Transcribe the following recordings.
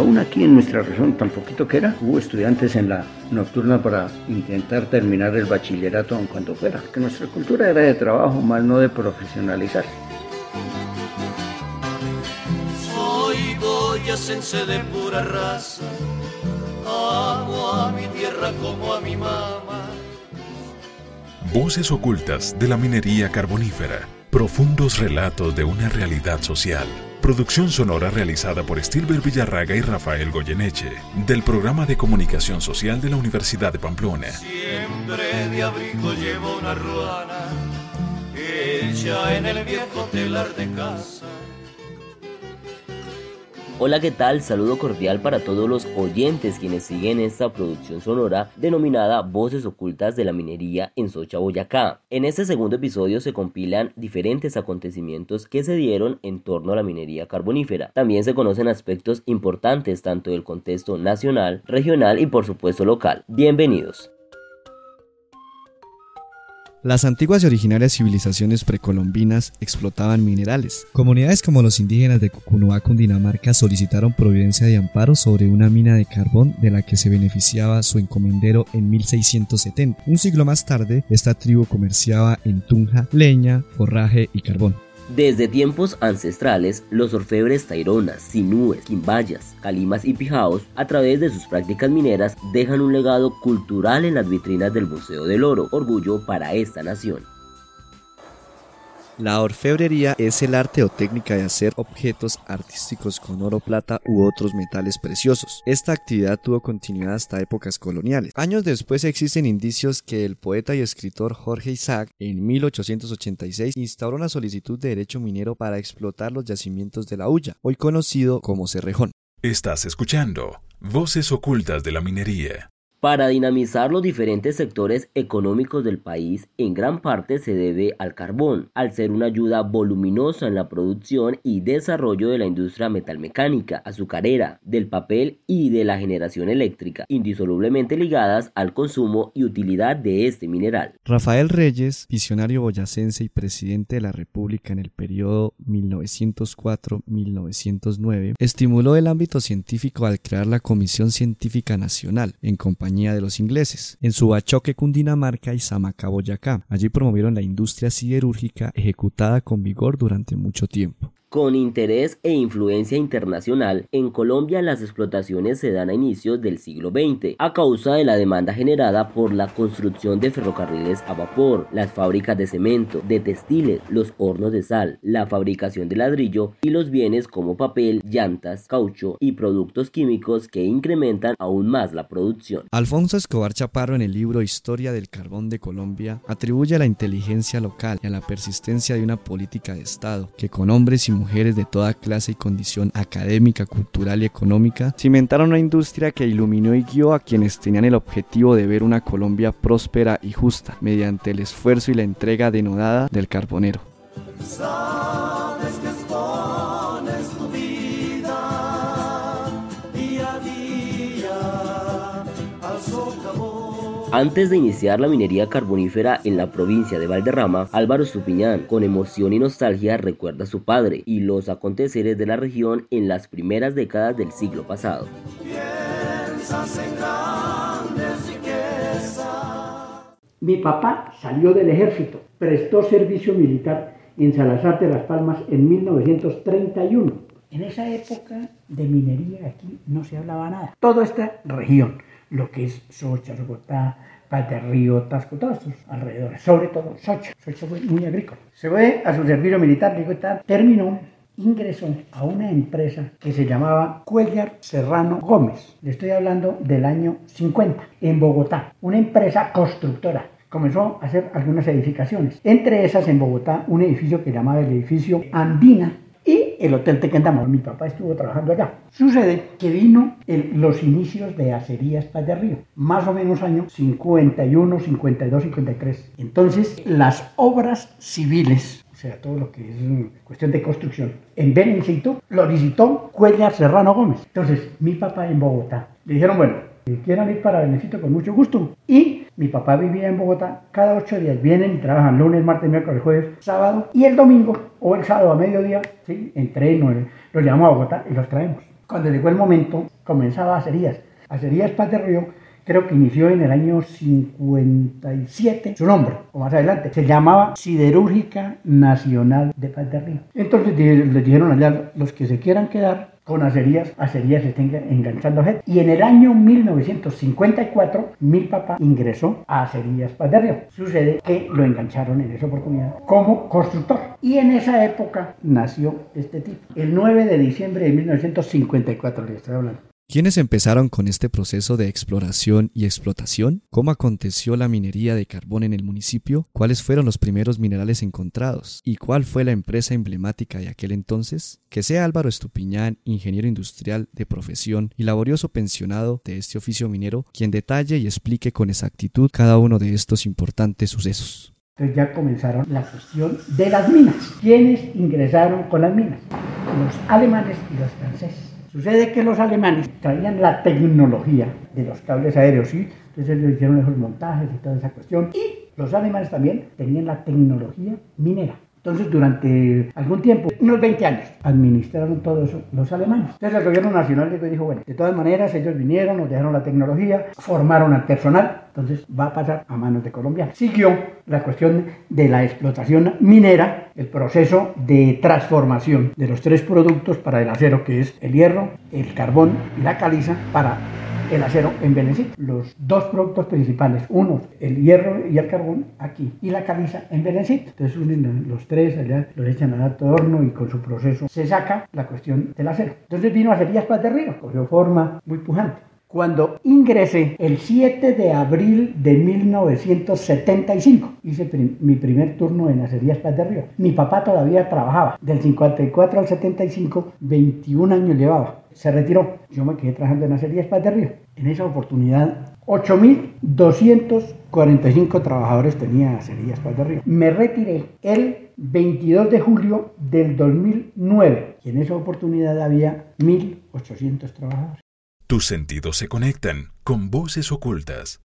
aún aquí en nuestra región, tan poquito que era, hubo estudiantes en la nocturna para intentar terminar el bachillerato aun cuando fuera, que nuestra cultura era de trabajo, más no de profesionalizar. Soy boyacense de pura raza, amo a mi tierra como a mi mamá. Voces ocultas de la minería carbonífera, profundos relatos de una realidad social. Producción sonora realizada por Stilber Villarraga y Rafael Goyeneche, del programa de comunicación social de la Universidad de Pamplona. Siempre de abrigo llevo una ruana, hecha en el viejo telar de casa. Hola, ¿qué tal? Saludo cordial para todos los oyentes quienes siguen esta producción sonora denominada Voces Ocultas de la Minería en Socha, Boyacá. En este segundo episodio se compilan diferentes acontecimientos que se dieron en torno a la minería carbonífera. También se conocen aspectos importantes tanto del contexto nacional, regional y por supuesto local. Bienvenidos. Las antiguas y originarias civilizaciones precolombinas explotaban minerales. Comunidades como los indígenas de Cucunuá, Cundinamarca, solicitaron providencia de amparo sobre una mina de carbón de la que se beneficiaba su encomendero en 1670. Un siglo más tarde, esta tribu comerciaba en Tunja leña, forraje y carbón. Desde tiempos ancestrales, los orfebres taironas, sinúes, quimbayas, calimas y pijaos, a través de sus prácticas mineras, dejan un legado cultural en las vitrinas del Museo del Oro, orgullo para esta nación. La orfebrería es el arte o técnica de hacer objetos artísticos con oro, plata u otros metales preciosos. Esta actividad tuvo continuidad hasta épocas coloniales. Años después existen indicios que el poeta y escritor Jorge Isaac en 1886 instauró una solicitud de derecho minero para explotar los yacimientos de la Ulla, hoy conocido como Cerrejón. Estás escuchando Voces Ocultas de la Minería. Para dinamizar los diferentes sectores económicos del país, en gran parte se debe al carbón, al ser una ayuda voluminosa en la producción y desarrollo de la industria metalmecánica, azucarera, del papel y de la generación eléctrica, indisolublemente ligadas al consumo y utilidad de este mineral. Rafael Reyes, visionario boyacense y presidente de la República en el periodo 1904-1909, estimuló el ámbito científico al crear la Comisión Científica Nacional, en compañía de los ingleses, en Subachoque, Cundinamarca y Samaca, Boyacá. Allí promovieron la industria siderúrgica ejecutada con vigor durante mucho tiempo. Con interés e influencia internacional, en Colombia las explotaciones se dan a inicios del siglo XX, a causa de la demanda generada por la construcción de ferrocarriles a vapor, las fábricas de cemento, de textiles, los hornos de sal, la fabricación de ladrillo y los bienes como papel, llantas, caucho y productos químicos que incrementan aún más la producción. Alfonso Escobar Chaparro en el libro Historia del Carbón de Colombia atribuye a la inteligencia local y a la persistencia de una política de Estado que con hombres y mujeres de toda clase y condición académica, cultural y económica, cimentaron una industria que iluminó y guió a quienes tenían el objetivo de ver una Colombia próspera y justa, mediante el esfuerzo y la entrega denodada del carbonero. Antes de iniciar la minería carbonífera en la provincia de Valderrama, Álvaro Supiñán, con emoción y nostalgia, recuerda a su padre y los aconteceres de la región en las primeras décadas del siglo pasado. Mi papá salió del ejército, prestó servicio militar en Salazar de las Palmas en 1931. En esa época de minería aquí no se hablaba nada. Toda esta región lo que es Socha, Bogotá, Paz de Río, Tasco, todos estos alrededores, sobre todo Socha. Socha fue muy agrícola. Se fue a su servicio militar, digo, terminó, ingresó a una empresa que se llamaba Cuellar Serrano Gómez. Le estoy hablando del año 50, en Bogotá, una empresa constructora comenzó a hacer algunas edificaciones. Entre esas en Bogotá, un edificio que llamaba el edificio Andina, el Hotel Tequendama. Mi papá estuvo trabajando allá. Sucede que vino los inicios de Acerías de Río, más o menos años 51, 52, 53. Entonces, las obras civiles, o sea, todo lo que es cuestión de construcción, en Benencito lo visitó Cuellar Serrano Gómez. Entonces, mi papá en Bogotá, le dijeron, bueno, si quieran ir para Benecito con mucho gusto. Y mi papá vivía en Bogotá, cada ocho días vienen y trabajan lunes, martes, miércoles, jueves, sábado y el domingo o el sábado a mediodía, ¿sí? en tren, lo llevamos a Bogotá y los traemos. Cuando llegó el momento, comenzaba Acerías. Acerías Paz de Río creo que inició en el año 57, su nombre, o más adelante, se llamaba Siderúrgica Nacional de Paz de Río. Entonces les dijeron allá, los que se quieran quedar con acerías, acerías se enganchando gente. Y en el año 1954, mi papá ingresó a Acerías Paz Río. Sucede que lo engancharon en esa oportunidad como constructor. Y en esa época nació este tipo. El 9 de diciembre de 1954 le estoy hablando. ¿Quiénes empezaron con este proceso de exploración y explotación? ¿Cómo aconteció la minería de carbón en el municipio? ¿Cuáles fueron los primeros minerales encontrados? ¿Y cuál fue la empresa emblemática de aquel entonces? Que sea Álvaro Estupiñán, ingeniero industrial de profesión y laborioso pensionado de este oficio minero, quien detalle y explique con exactitud cada uno de estos importantes sucesos. Entonces ya comenzaron la cuestión de las minas. ¿Quiénes ingresaron con las minas? Los alemanes y los franceses. Sucede que los alemanes traían la tecnología de los cables aéreos, ¿sí? Entonces ellos hicieron esos montajes y toda esa cuestión. Y los alemanes también tenían la tecnología minera. Entonces, durante algún tiempo, unos 20 años, administraron todo eso los alemanes. Entonces, el gobierno nacional dijo, bueno, de todas maneras, ellos vinieron, nos dejaron la tecnología, formaron al personal, entonces va a pasar a manos de Colombia. Siguió la cuestión de la explotación minera, el proceso de transformación de los tres productos para el acero, que es el hierro, el carbón y la caliza, para el acero en Belensit. Los dos productos principales, uno el hierro y el carbón aquí y la caliza en Belensit. Entonces unen los tres, allá los echan al alto horno y con su proceso se saca la cuestión del acero. Entonces vino a Acerías Paz de Río, cogió forma muy pujante. Cuando ingresé el 7 de abril de 1975, hice mi primer turno en Acerías Paz de Río. Mi papá todavía trabajaba, del 54 al 75, 21 años llevaba se retiró. Yo me quedé trabajando en Acerías Paz de Río. En esa oportunidad, 8.245 trabajadores tenía Acerías Paz de Río. Me retiré el 22 de julio del 2009 y en esa oportunidad había 1.800 trabajadores. Tus sentidos se conectan con voces ocultas.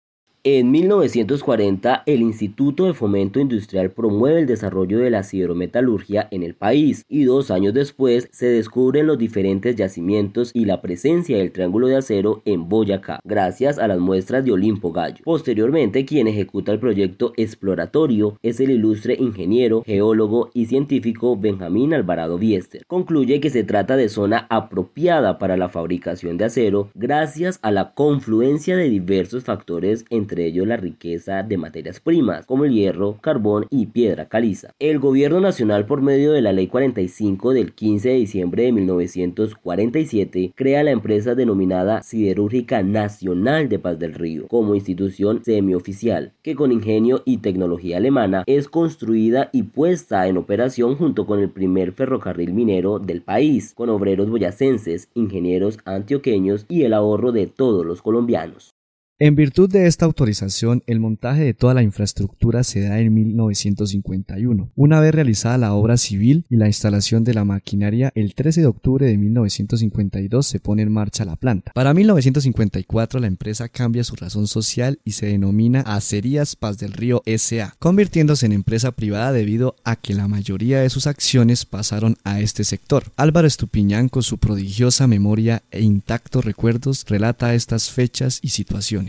En 1940, el Instituto de Fomento Industrial promueve el desarrollo de la siderometalurgia en el país y dos años después se descubren los diferentes yacimientos y la presencia del Triángulo de Acero en Boyacá, gracias a las muestras de Olimpo Gallo. Posteriormente, quien ejecuta el proyecto exploratorio es el ilustre ingeniero, geólogo y científico Benjamín Alvarado Biester. Concluye que se trata de zona apropiada para la fabricación de acero gracias a la confluencia de diversos factores entre entre ellos la riqueza de materias primas como el hierro, carbón y piedra caliza. El gobierno nacional por medio de la ley 45 del 15 de diciembre de 1947 crea la empresa denominada Siderúrgica Nacional de Paz del Río como institución semioficial que con ingenio y tecnología alemana es construida y puesta en operación junto con el primer ferrocarril minero del país, con obreros boyacenses, ingenieros antioqueños y el ahorro de todos los colombianos. En virtud de esta autorización, el montaje de toda la infraestructura se da en 1951. Una vez realizada la obra civil y la instalación de la maquinaria, el 13 de octubre de 1952 se pone en marcha la planta. Para 1954 la empresa cambia su razón social y se denomina Acerías Paz del Río SA, convirtiéndose en empresa privada debido a que la mayoría de sus acciones pasaron a este sector. Álvaro Estupiñán con su prodigiosa memoria e intactos recuerdos relata estas fechas y situaciones.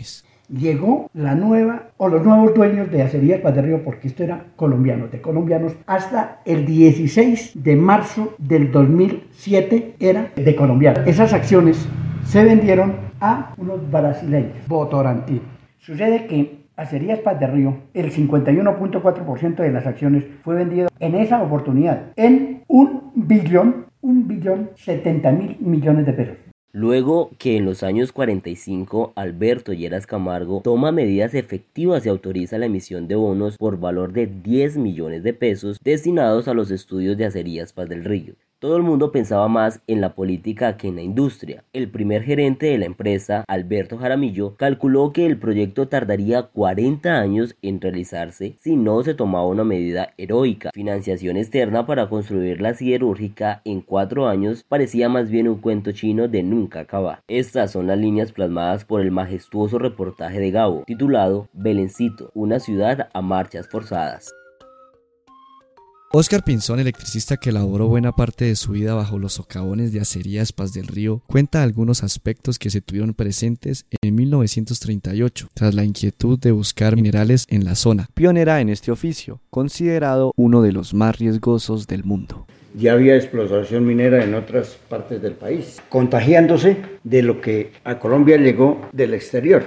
Llegó la nueva o los nuevos dueños de Acería Río, porque esto era colombiano, de colombianos, hasta el 16 de marzo del 2007 era de colombianos. Esas acciones se vendieron a unos brasileños, Votorantim. Sucede que Acerías Paz de Río, el 51.4% de las acciones fue vendido en esa oportunidad en un billón, un billón 70 mil millones de pesos. Luego que en los años 45 Alberto Lleras Camargo toma medidas efectivas y autoriza la emisión de bonos por valor de 10 millones de pesos destinados a los estudios de acerías Paz del Río. Todo el mundo pensaba más en la política que en la industria. El primer gerente de la empresa, Alberto Jaramillo, calculó que el proyecto tardaría 40 años en realizarse si no se tomaba una medida heroica. Financiación externa para construir la siderúrgica en cuatro años parecía más bien un cuento chino de nunca acabar. Estas son las líneas plasmadas por el majestuoso reportaje de Gabo, titulado Belencito, una ciudad a marchas forzadas. Oscar Pinzón, electricista que elaboró buena parte de su vida bajo los socavones de acerías Paz del Río, cuenta algunos aspectos que se tuvieron presentes en 1938, tras la inquietud de buscar minerales en la zona, pionera en este oficio, considerado uno de los más riesgosos del mundo ya había explotación minera en otras partes del país, contagiándose de lo que a Colombia llegó del exterior,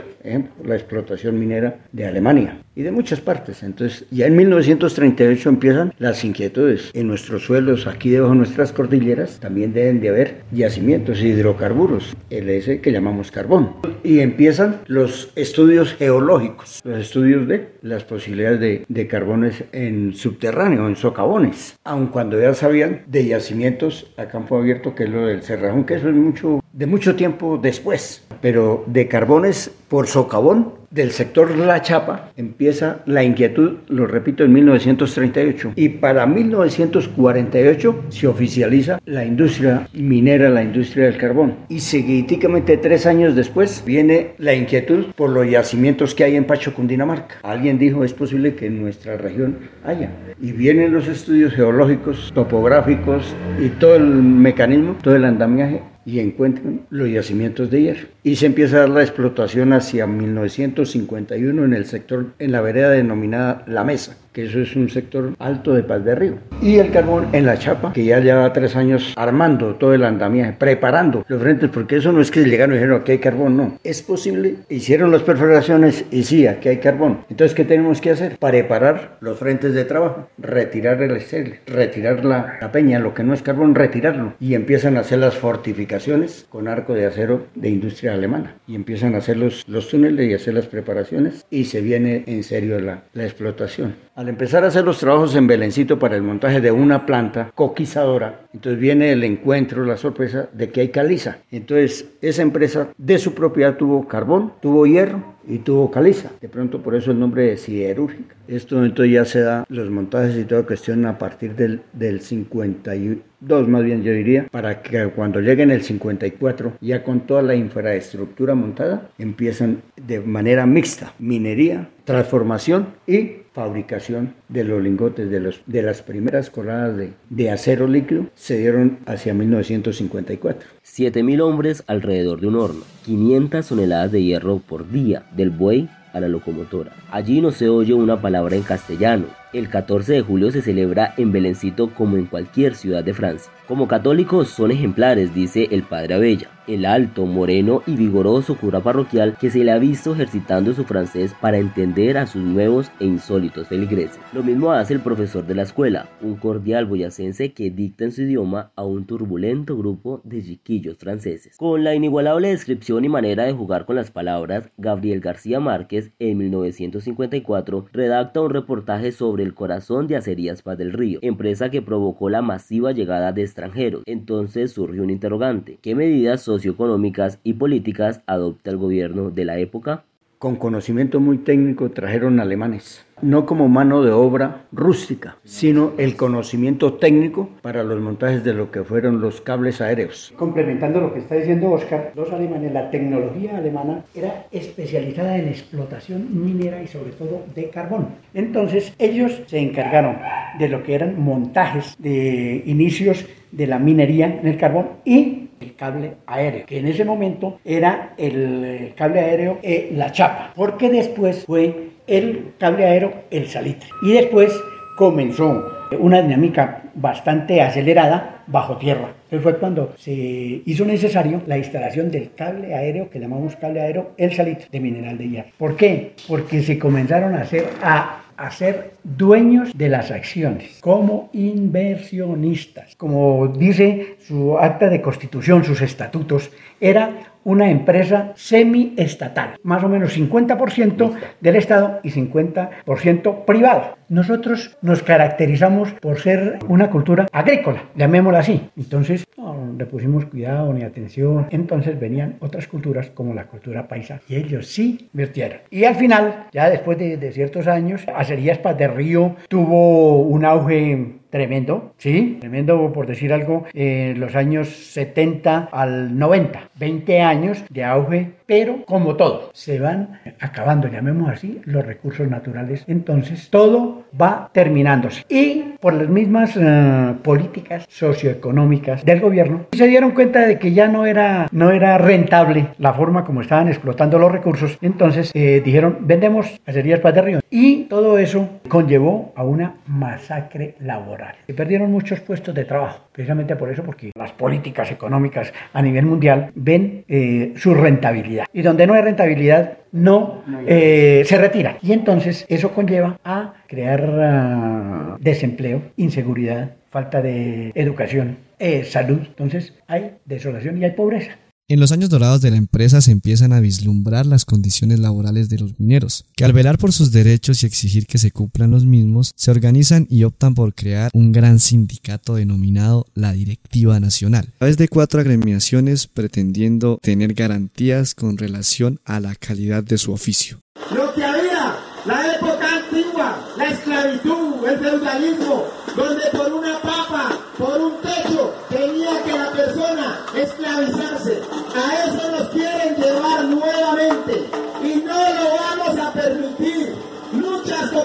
la explotación minera de Alemania y de muchas partes. Entonces, ya en 1938 empiezan las inquietudes. En nuestros suelos, aquí debajo de nuestras cordilleras, también deben de haber yacimientos hidrocarburos, el ese que llamamos carbón. Y empiezan los estudios geológicos, los estudios de las posibilidades de, de carbones en subterráneo, en socavones, aun cuando ya sabían de yacimientos a campo abierto, que es lo del Cerrajón, que eso es mucho, de mucho tiempo después, pero de carbones por socavón del sector La Chapa empieza la inquietud, lo repito, en 1938. Y para 1948 se oficializa la industria minera, la industria del carbón. Y seguidísticamente tres años después viene la inquietud por los yacimientos que hay en Pacho, Cundinamarca. Alguien dijo, es posible que en nuestra región haya. Y vienen los estudios geológicos, topográficos y todo el mecanismo, todo el andamiaje y encuentran los yacimientos de hierro. Y se empieza a dar la explotación hacia 1951 en el sector, en la vereda denominada La Mesa que eso es un sector alto de Paz de Río. Y el carbón en la chapa, que ya lleva tres años armando todo el andamiaje, preparando los frentes, porque eso no es que llegaron y dijeron que hay carbón, no. Es posible, hicieron las perforaciones y sí, aquí hay carbón. Entonces, ¿qué tenemos que hacer? Preparar los frentes de trabajo, retirar el estéril, retirar la, la peña, lo que no es carbón, retirarlo. Y empiezan a hacer las fortificaciones con arco de acero de industria alemana. Y empiezan a hacer los, los túneles y hacer las preparaciones y se viene en serio la, la explotación. Al empezar a hacer los trabajos en Belencito para el montaje de una planta coquizadora, entonces viene el encuentro, la sorpresa de que hay caliza. Entonces esa empresa de su propiedad tuvo carbón, tuvo hierro y tuvo caliza. De pronto por eso el nombre de siderúrgica. Esto entonces ya se da los montajes y toda cuestión a partir del, del 52 más bien yo diría, para que cuando lleguen el 54 ya con toda la infraestructura montada empiezan de manera mixta minería, transformación y fabricación de los lingotes de, los, de las primeras coladas de, de acero líquido se dieron hacia 1954. 7.000 hombres alrededor de un horno, 500 toneladas de hierro por día, del buey a la locomotora. Allí no se oye una palabra en castellano. El 14 de julio se celebra en Belencito como en cualquier ciudad de Francia. Como católicos son ejemplares, dice el padre Abella el alto, moreno y vigoroso cura parroquial que se le ha visto ejercitando su francés para entender a sus nuevos e insólitos feligreses. Lo mismo hace el profesor de la escuela, un cordial boyacense que dicta en su idioma a un turbulento grupo de chiquillos franceses. Con la inigualable descripción y manera de jugar con las palabras, Gabriel García Márquez en 1954 redacta un reportaje sobre el corazón de Acerías Paz del Río, empresa que provocó la masiva llegada de extranjeros. Entonces surgió un interrogante, ¿qué medidas socioeconómicas y políticas adopta el gobierno de la época? Con conocimiento muy técnico trajeron alemanes, no como mano de obra rústica, sino el conocimiento técnico para los montajes de lo que fueron los cables aéreos. Complementando lo que está diciendo Oscar, los alemanes, la tecnología alemana era especializada en explotación minera y sobre todo de carbón. Entonces ellos se encargaron de lo que eran montajes de inicios de la minería en el carbón y el cable aéreo, que en ese momento era el cable aéreo eh, la chapa, porque después fue el cable aéreo el salitre. Y después comenzó una dinámica bastante acelerada bajo tierra. Entonces fue cuando se hizo necesario la instalación del cable aéreo, que llamamos cable aéreo el salitre de mineral de hierro. ¿Por qué? Porque se comenzaron a hacer a a ser dueños de las acciones, como inversionistas. Como dice su acta de constitución, sus estatutos, era una empresa semi-estatal, más o menos 50% del Estado y 50% privado. Nosotros nos caracterizamos por ser una cultura agrícola, llamémosla así. Entonces, no le pusimos cuidado ni atención. Entonces venían otras culturas como la cultura paisa y ellos sí vertieron. Y al final, ya después de, ciertos años, Acerías Paz de Río tuvo un auge tremendo, ¿sí? Tremendo, por decir algo, en los años 70 al 90. 20 años de auge, pero como todo, se van acabando, llamemos así, los recursos naturales. Entonces, todo va terminándose. Y por las mismas uh, políticas socioeconómicas del gobierno, se dieron cuenta de que ya no era, no era rentable la forma como estaban explotando los recursos. Entonces, eh, dijeron, vendemos acerías de Río. Y todo eso conllevó a una masacre laboral. Se perdieron muchos puestos de trabajo, precisamente por eso, porque las políticas económicas a nivel mundial ven eh, su rentabilidad. Y donde no hay rentabilidad, no eh, se retira. Y entonces eso conlleva a crear uh, desempleo, inseguridad, falta de educación, eh, salud. Entonces hay desolación y hay pobreza. En los años dorados de la empresa se empiezan a vislumbrar las condiciones laborales de los mineros, que al velar por sus derechos y exigir que se cumplan los mismos, se organizan y optan por crear un gran sindicato denominado la Directiva Nacional, a través de cuatro agremiaciones pretendiendo tener garantías con relación a la calidad de su oficio. Lo que había, la época antigua, la esclavitud, el feudalismo, donde por una papa, por un techo, tenía que la persona esclavizarse.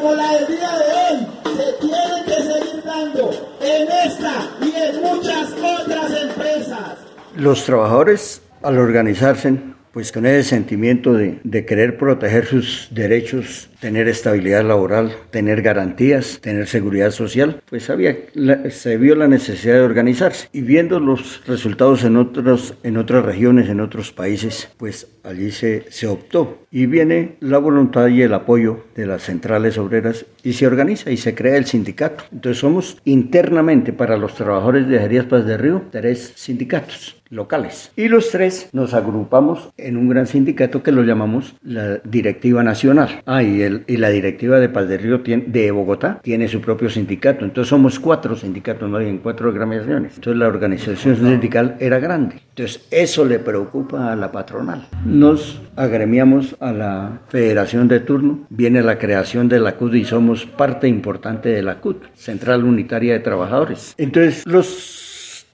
Como la del día de hoy se tienen que seguir dando en esta y en muchas otras empresas. Los trabajadores, al organizarse, pues con ese sentimiento de, querer proteger sus derechos, tener estabilidad laboral, tener garantías, tener seguridad social, pues había, se vio la necesidad de organizarse. Y viendo los resultados en, otros, en otras regiones, en otros países, pues allí se, se optó. Y viene la voluntad y el apoyo de las centrales obreras y se organiza y se crea el sindicato. Entonces somos internamente para los trabajadores de Jerías Paz de Río tres sindicatos locales. Y los tres nos agrupamos en un gran sindicato que lo llamamos la Directiva Nacional. Ah, y, el, y la Directiva de Paz de Río tiene, de Bogotá tiene su propio sindicato. Entonces somos cuatro sindicatos, no hay en cuatro agremiaciones. Entonces la organización sindical era grande. Entonces eso le preocupa a la patronal. Nos agremiamos a la federación de turno, viene la creación de la CUT y somos parte importante de la CUT, Central Unitaria de Trabajadores. Entonces los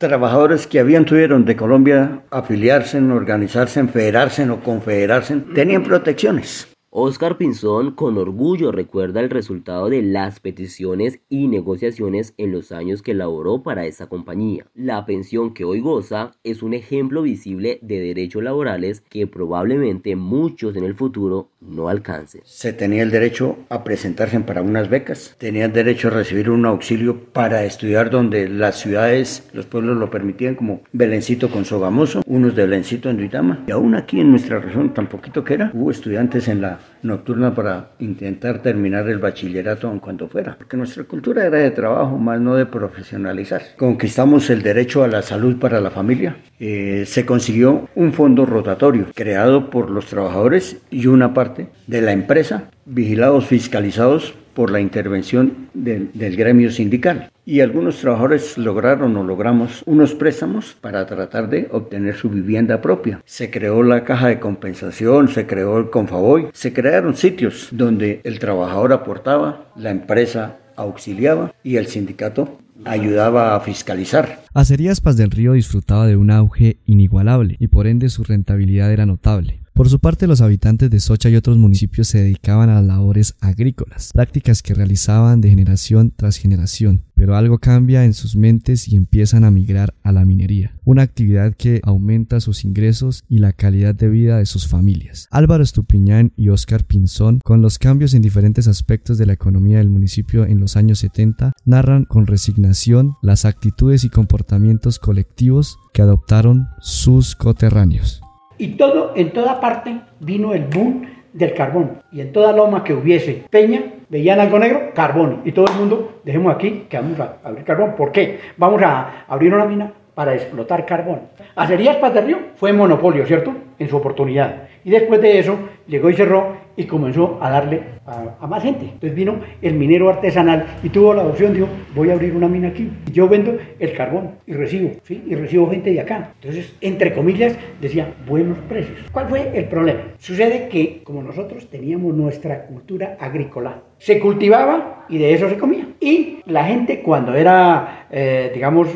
trabajadores que habían tuvieron de Colombia afiliarse, organizarse, federarse o confederarse, tenían protecciones. Oscar Pinzón con orgullo recuerda el resultado de las peticiones y negociaciones en los años que laboró para esa compañía. La pensión que hoy goza es un ejemplo visible de derechos laborales que probablemente muchos en el futuro no alcancen. Se tenía el derecho a presentarse para unas becas, tenían derecho a recibir un auxilio para estudiar donde las ciudades, los pueblos lo permitían, como Belencito con Sogamoso, unos de Belencito en Duitama, y aún aquí en nuestra región, tan poquito que era, hubo estudiantes en la nocturna para intentar terminar el bachillerato en cuanto fuera, porque nuestra cultura era de trabajo, más no de profesionalizar. Conquistamos el derecho a la salud para la familia, eh, se consiguió un fondo rotatorio creado por los trabajadores y una parte de la empresa, vigilados, fiscalizados por la intervención del, gremio sindical. Y algunos trabajadores lograron o logramos unos préstamos para tratar de obtener su vivienda propia. Se creó la caja de compensación, se creó el Confavoy, se crearon sitios donde el trabajador aportaba, la empresa auxiliaba y el sindicato ayudaba a fiscalizar. Acerías Paz del Río disfrutaba de un auge inigualable y por ende su rentabilidad era notable. Por su parte, los habitantes de Socha y otros municipios se dedicaban a las labores agrícolas, prácticas que realizaban de generación tras generación, pero algo cambia en sus mentes y empiezan a migrar a la minería, una actividad que aumenta sus ingresos y la calidad de vida de sus familias. Álvaro Estupiñán y Óscar Pinzón, con los cambios en diferentes aspectos de la economía del municipio en los años 70, narran con resignación las actitudes y comportamientos colectivos que adoptaron sus coterráneos. Y todo, en toda parte vino el boom del carbón. Y en toda loma que hubiese peña, veían algo negro, carbón. Y todo el mundo, dejemos aquí que vamos a abrir carbón. ¿Por qué? Vamos a abrir una mina para explotar carbón. Acerías Paterrio fue monopolio, ¿cierto? En su oportunidad. Y después de eso llegó y cerró y comenzó a darle a, más gente. Entonces vino el minero artesanal y tuvo la opción, dijo, voy a abrir una mina aquí. Yo vendo el carbón y recibo, ¿sí? Y recibo gente de acá. Entonces, entre comillas, decía, buenos precios. ¿Cuál fue el problema? Sucede que como nosotros teníamos nuestra cultura agrícola, se cultivaba y de eso se comía. Y la gente cuando era, eh, digamos,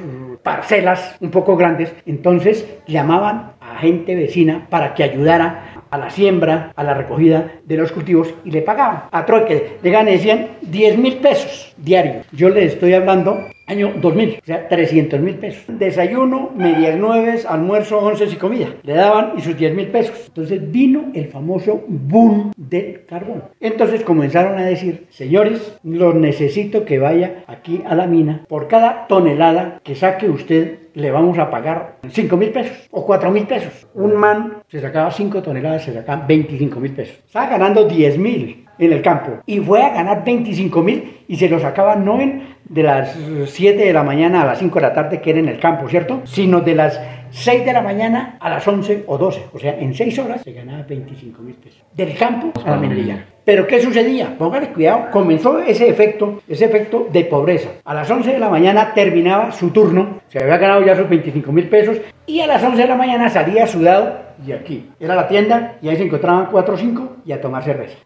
parcelas un poco grandes, entonces llamaban a gente vecina para que ayudara a la siembra, a la recogida de los cultivos y le pagaban. A trueque le gane decían 10 mil pesos diarios. Yo le estoy hablando año 2000, o sea, 300 mil pesos. Desayuno, medias nueves, almuerzo, once y comida. Le daban y sus 10 mil pesos. Entonces vino el famoso boom del carbón. Entonces comenzaron a decir, señores, los necesito que vaya aquí a la mina. Por cada tonelada que saque usted, le vamos a pagar 5 mil pesos o 4 mil pesos. Un man se sacaba 5 toneladas, se sacaba 25 mil pesos. Estaba ganando 10 mil en el campo y fue a ganar 25 mil y se lo sacaba no en de las 7 de la mañana a las 5 de la tarde que era en el campo, ¿cierto? Sino de las 6 de la mañana a las 11 o 12. O sea, en 6 horas se ganaba 25 mil pesos. Del campo a la minería. Pero ¿qué sucedía? Póngale cuidado, comenzó ese efecto, ese efecto de pobreza. A las 11 de la mañana terminaba su turno, se había ganado ya sus 25 mil pesos y a las 11 de la mañana salía sudado y aquí. Era la tienda y ahí se encontraban 4 o 5 y a tomar cerveza.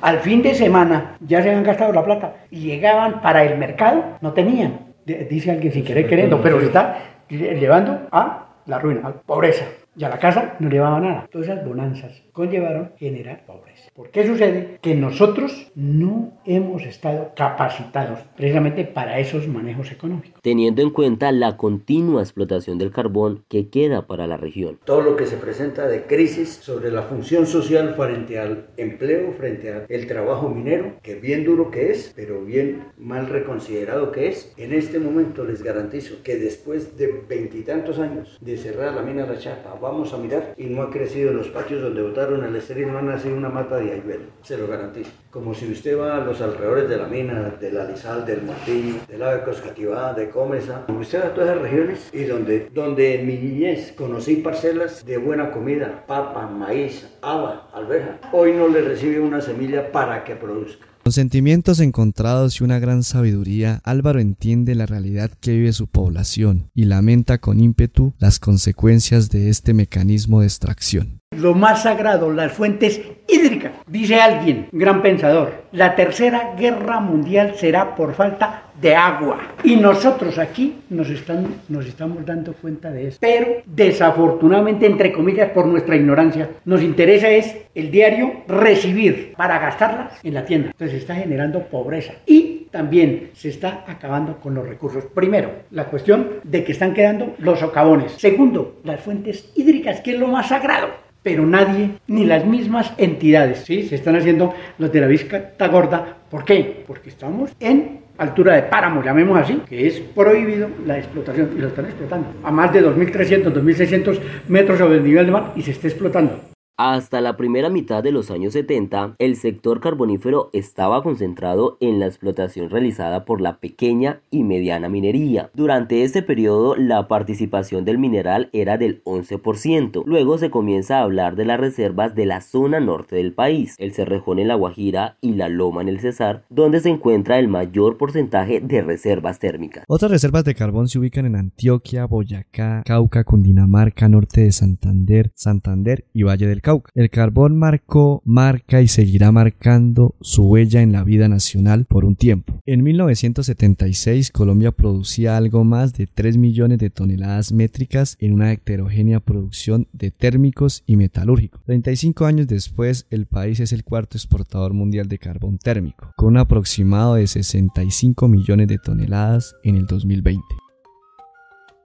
Al fin de semana ya se habían gastado la plata y llegaban para el mercado, no tenían. Dice alguien sin querer queriendo, pero está llevando a la ruina, a la pobreza. Y a la casa no llevaba nada. Todas esas bonanzas conllevaron generar pobreza. ¿Por qué sucede? Que nosotros no hemos estado capacitados precisamente para esos manejos económicos. Teniendo en cuenta la continua explotación del carbón que queda para la región. Todo lo que se presenta de crisis sobre la función social frente al empleo, frente al trabajo minero, que bien duro que es, pero bien mal reconsiderado que es, en este momento les garantizo que después de veintitantos años de cerrar la mina de La Chapa, vamos a mirar y no ha crecido en los patios donde votaron el estéril, no ha nacido una mata de ayuelo, se lo garantizo. Como si usted va a los alrededores de la mina, de la Lizal, del Martillo, del Ave Coscativá, de Comesa, usted va a todas las regiones y donde, donde en mi niñez conocí parcelas de buena comida, papa, maíz, haba, alberja, hoy no le recibe una semilla para que produzca. Con sentimientos encontrados y una gran sabiduría, Álvaro entiende la realidad que vive su población y lamenta con ímpetu las consecuencias de este mecanismo de extracción. Lo más sagrado, las fuentes hídricas. Dice alguien, gran pensador, la tercera guerra mundial será por falta de agua. Y nosotros aquí nos, están, nos estamos dando cuenta de eso. Pero desafortunadamente, entre comillas, por nuestra ignorancia, nos interesa es el diario recibir para gastarlas en la tienda. Entonces está generando pobreza. Y también se está acabando con los recursos. Primero, la cuestión de que están quedando los socavones. Segundo, las fuentes hídricas, que es lo más sagrado pero nadie, ni las mismas entidades, ¿sí? Se están haciendo los de la vista gorda. ¿Por qué? Porque estamos en altura de páramo, llamemos así, que es prohibido la explotación y lo están explotando a más de 2.300, 2.600 metros sobre el nivel del mar y se está explotando. Hasta la primera mitad de los años 70, el sector carbonífero estaba concentrado en la explotación realizada por la pequeña y mediana minería. Durante este periodo, la participación del mineral era del 11%. Luego se comienza a hablar de las reservas de la zona norte del país, el Cerrejón en la Guajira y la Loma en el Cesar, donde se encuentra el mayor porcentaje de reservas térmicas. Otras reservas de carbón se ubican en Antioquia, Boyacá, Cauca, Cundinamarca, norte de Santander, Santander y Valle del el carbón marcó, marca y seguirá marcando su huella en la vida nacional por un tiempo. En 1976 Colombia producía algo más de 3 millones de toneladas métricas en una heterogénea producción de térmicos y metalúrgicos. 35 años después el país es el cuarto exportador mundial de carbón térmico, con un aproximado de 65 millones de toneladas en el 2020.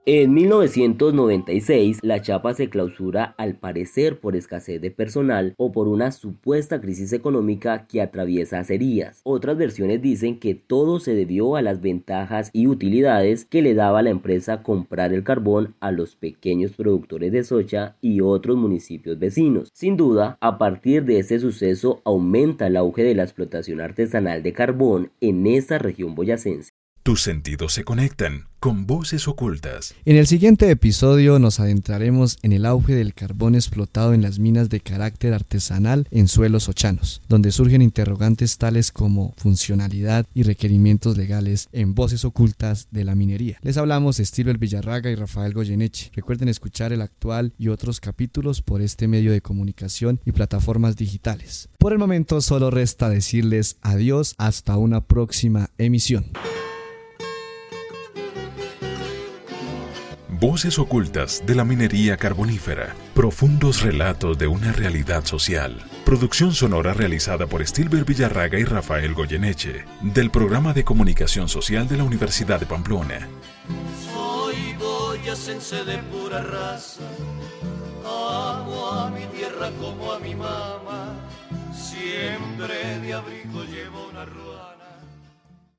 En 1996, la chapa se clausura al parecer por escasez de personal o por una supuesta crisis económica que atraviesa acerías. Otras versiones dicen que todo se debió a las ventajas y utilidades que le daba a la empresa comprar el carbón a los pequeños productores de socha y otros municipios vecinos. Sin duda, a partir de ese suceso aumenta el auge de la explotación artesanal de carbón en esta región boyacense. Tus sentidos se conectan con voces ocultas. En el siguiente episodio nos adentraremos en el auge del carbón explotado en las minas de carácter artesanal en suelos ochanos, donde surgen interrogantes tales como funcionalidad y requerimientos legales en voces ocultas de la minería. Les hablamos Estilo Villarraga y Rafael Goyeneche. Recuerden escuchar el actual y otros capítulos por este medio de comunicación y plataformas digitales. Por el momento solo resta decirles adiós hasta una próxima emisión. Voces ocultas de la minería carbonífera. Profundos relatos de una realidad social. Producción sonora realizada por Stilber Villarraga y Rafael Goyeneche, del programa de comunicación social de la Universidad de Pamplona. Soy boyacense de pura raza, amo a mi tierra como a mi mamá, siempre de abrigo llevo.